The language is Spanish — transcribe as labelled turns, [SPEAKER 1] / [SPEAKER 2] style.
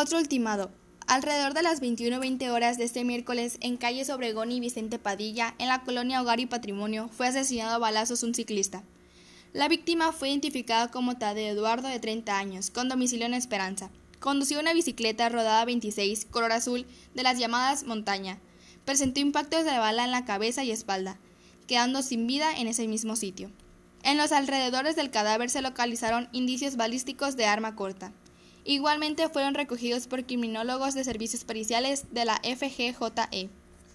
[SPEAKER 1] Otro ultimado. Alrededor de las 21.20 horas de este miércoles, en calles Obregón y Vicente Padilla, en la colonia Hogar y Patrimonio, fue asesinado a balazos un ciclista. La víctima fue identificada como Tadeo Eduardo, de 30 años, con domicilio en Esperanza. Condució una bicicleta rodada 26, color azul, de las llamadas montaña. Presentó impactos de bala en la cabeza y espalda, quedando sin vida en ese mismo sitio. En los alrededores del cadáver se localizaron indicios balísticos de arma corta. Igualmente fueron recogidos por criminólogos de servicios periciales de la FGJE.